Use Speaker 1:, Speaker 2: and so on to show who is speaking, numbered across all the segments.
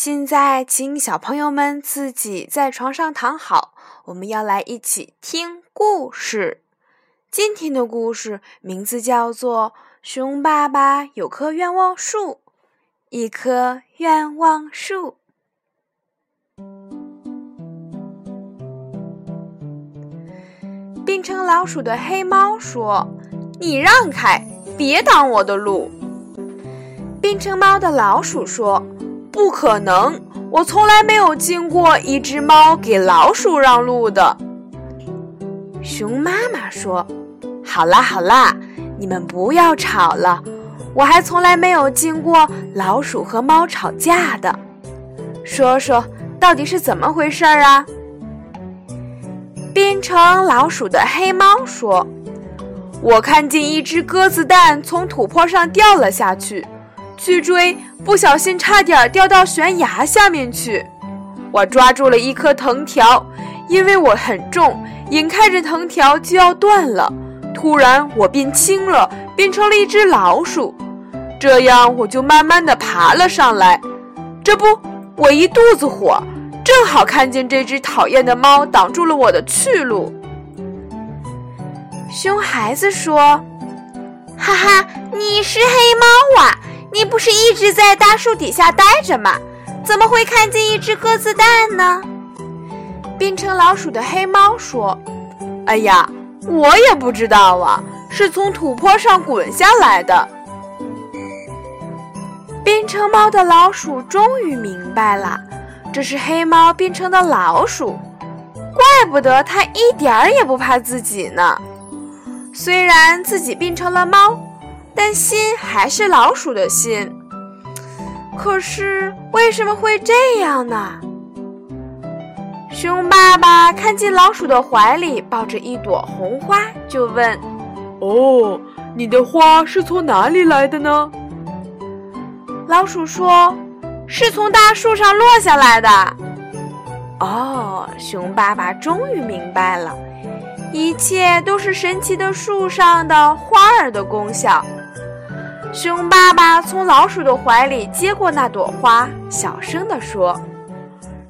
Speaker 1: 现在，请小朋友们自己在床上躺好，我们要来一起听故事。今天的故事名字叫做《熊爸爸有棵愿望树》。一棵愿望树。变成老鼠的黑猫说：“你让开，别挡我的路。”变成猫的老鼠说。不可能！我从来没有见过一只猫给老鼠让路的。熊妈妈说：“好啦好啦，你们不要吵了。我还从来没有见过老鼠和猫吵架的。说说到底是怎么回事啊？”变成老鼠的黑猫说：“我看见一只鸽子蛋从土坡上掉了下去。”去追，不小心差点掉到悬崖下面去。我抓住了一颗藤条，因为我很重，眼看着藤条就要断了。突然，我变轻了，变成了一只老鼠。这样，我就慢慢的爬了上来。这不，我一肚子火，正好看见这只讨厌的猫挡住了我的去路。熊孩子说：“
Speaker 2: 哈哈，你是黑猫啊！”你不是一直在大树底下待着吗？怎么会看见一只鸽子蛋呢？
Speaker 1: 变成老鼠的黑猫说：“哎呀，我也不知道啊，是从土坡上滚下来的。”变成猫的老鼠终于明白了，这是黑猫变成的老鼠，怪不得它一点儿也不怕自己呢。虽然自己变成了猫。但心还是老鼠的心，可是为什么会这样呢？熊爸爸看见老鼠的怀里抱着一朵红花，就问：“
Speaker 3: 哦，你的花是从哪里来的呢？”
Speaker 1: 老鼠说：“是从大树上落下来的。”哦，熊爸爸终于明白了，一切都是神奇的树上的花儿的功效。熊爸爸从老鼠的怀里接过那朵花，小声地说：“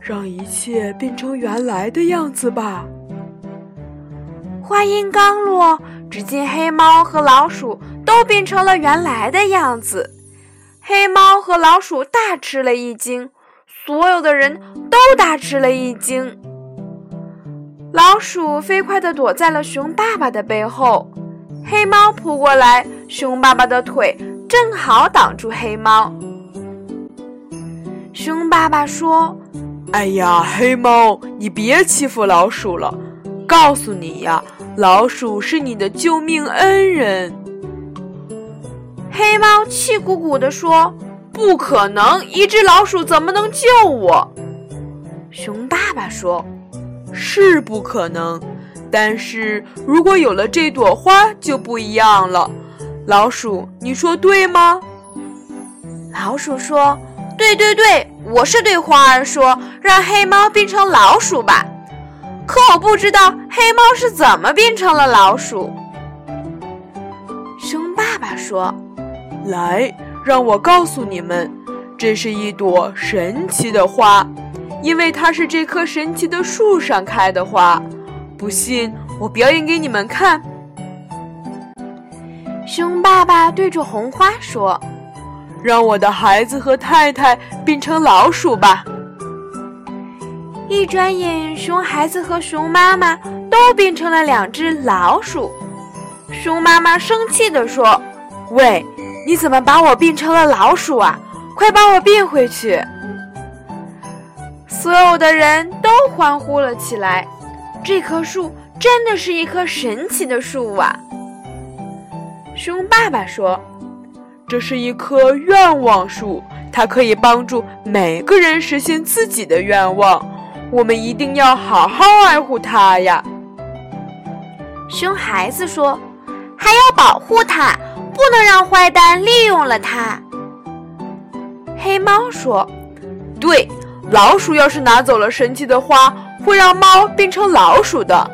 Speaker 3: 让一切变成原来的样子吧。”
Speaker 1: 话音刚落，只见黑猫和老鼠都变成了原来的样子。黑猫和老鼠大吃了一惊，所有的人都大吃了一惊。老鼠飞快地躲在了熊爸爸的背后，黑猫扑过来，熊爸爸的腿。正好挡住黑猫。熊爸爸说：“
Speaker 3: 哎呀，黑猫，你别欺负老鼠了！告诉你呀，老鼠是你的救命恩人。”
Speaker 1: 黑猫气鼓鼓地说：“不可能，一只老鼠怎么能救我？”熊爸爸说：“
Speaker 3: 是不可能，但是如果有了这朵花就不一样了。”老鼠，你说对吗？
Speaker 1: 老鼠说：“对对对，我是对花儿说，让黑猫变成老鼠吧。可我不知道黑猫是怎么变成了老鼠。”熊爸爸说：“
Speaker 3: 来，让我告诉你们，这是一朵神奇的花，因为它是这棵神奇的树上开的花。不信，我表演给你们看。”
Speaker 1: 熊爸爸对着红花说：“
Speaker 3: 让我的孩子和太太变成老鼠吧。”
Speaker 1: 一转眼，熊孩子和熊妈妈都变成了两只老鼠。熊妈妈生气地说：“喂，你怎么把我变成了老鼠啊？快把我变回去！”所有的人都欢呼了起来。这棵树真的是一棵神奇的树啊！熊爸爸说：“
Speaker 3: 这是一棵愿望树，它。”可以帮助每个人实现自己的愿望。我们一定要好好爱护它呀！
Speaker 2: 熊孩子说：“还要保护它，不能让坏蛋利用了它。”
Speaker 1: 黑猫说：“对，老鼠要是拿走了神奇的花，会让猫变成老鼠的。”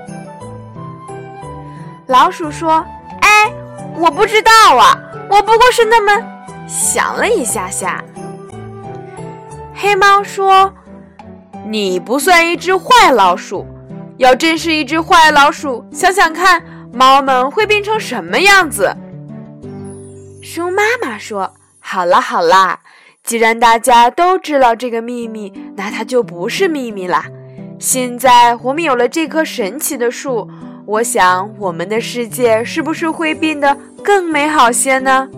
Speaker 2: 老鼠说：“哎，我不知道啊，我不过是那么想了一下下。”
Speaker 1: 黑猫说。你不算一只坏老鼠，要真是一只坏老鼠，想想看，猫们会变成什么样子？
Speaker 2: 熊妈妈说：“
Speaker 1: 好啦好啦，既然大家都知道这个秘密，那它就不是秘密啦。现在我们有了这棵神奇的树，我想我们的世界是不是会变得更美好些呢？”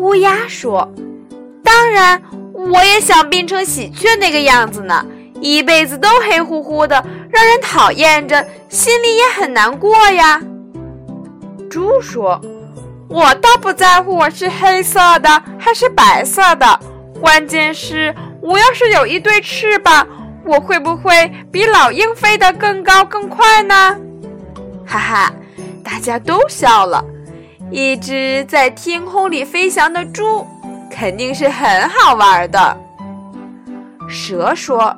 Speaker 2: 乌鸦说：“当然。”我也想变成喜鹊那个样子呢，一辈子都黑乎乎的，让人讨厌着，心里也很难过呀。
Speaker 1: 猪说：“我倒不在乎我是黑色的还是白色的，关键是我要是有一对翅膀，我会不会比老鹰飞得更高更快呢？”哈哈，大家都笑了。一只在天空里飞翔的猪。肯定是很好玩的。蛇说：“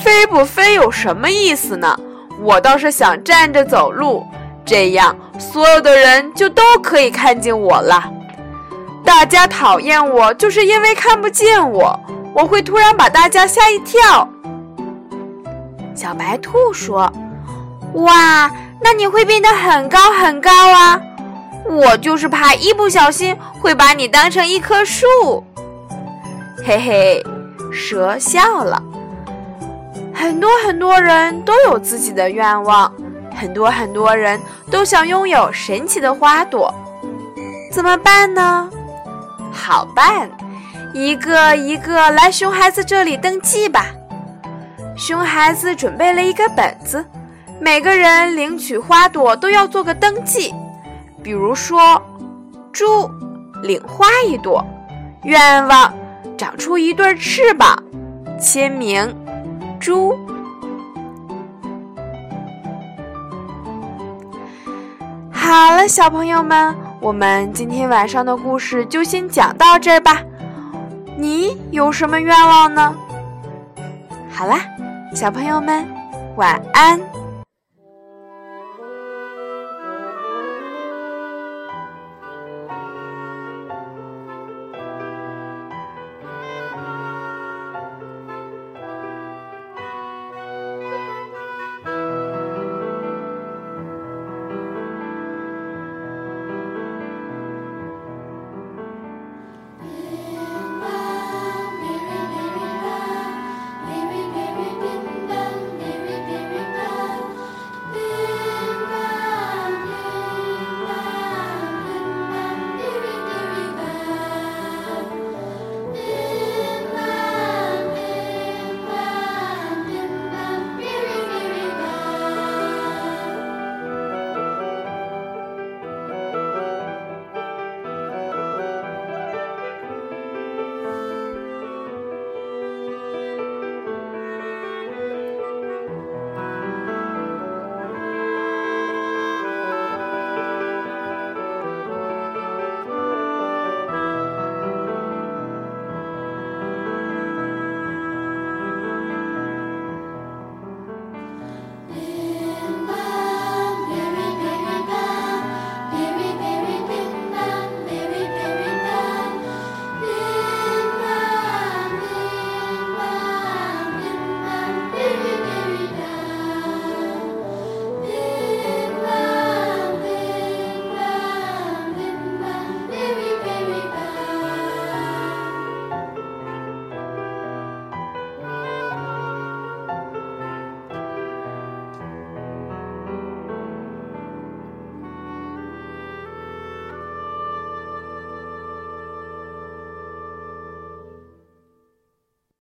Speaker 1: 飞不飞有什么意思呢？我倒是想站着走路，这样所有的人就都可以看见我了。大家讨厌我，就是因为看不见我。我会突然把大家吓一跳。”
Speaker 2: 小白兔说：“哇，那你会变得很高很高啊！”我就是怕一不小心会把你当成一棵树，
Speaker 1: 嘿嘿，蛇笑了。很多很多人都有自己的愿望，很多很多人都想拥有神奇的花朵，怎么办呢？好办，一个一个来熊孩子这里登记吧。熊孩子准备了一个本子，每个人领取花朵都要做个登记。比如说，猪领花一朵，愿望长出一对翅膀，签名猪。好了，小朋友们，我们今天晚上的故事就先讲到这儿吧。你有什么愿望呢？好啦，小朋友们，晚安。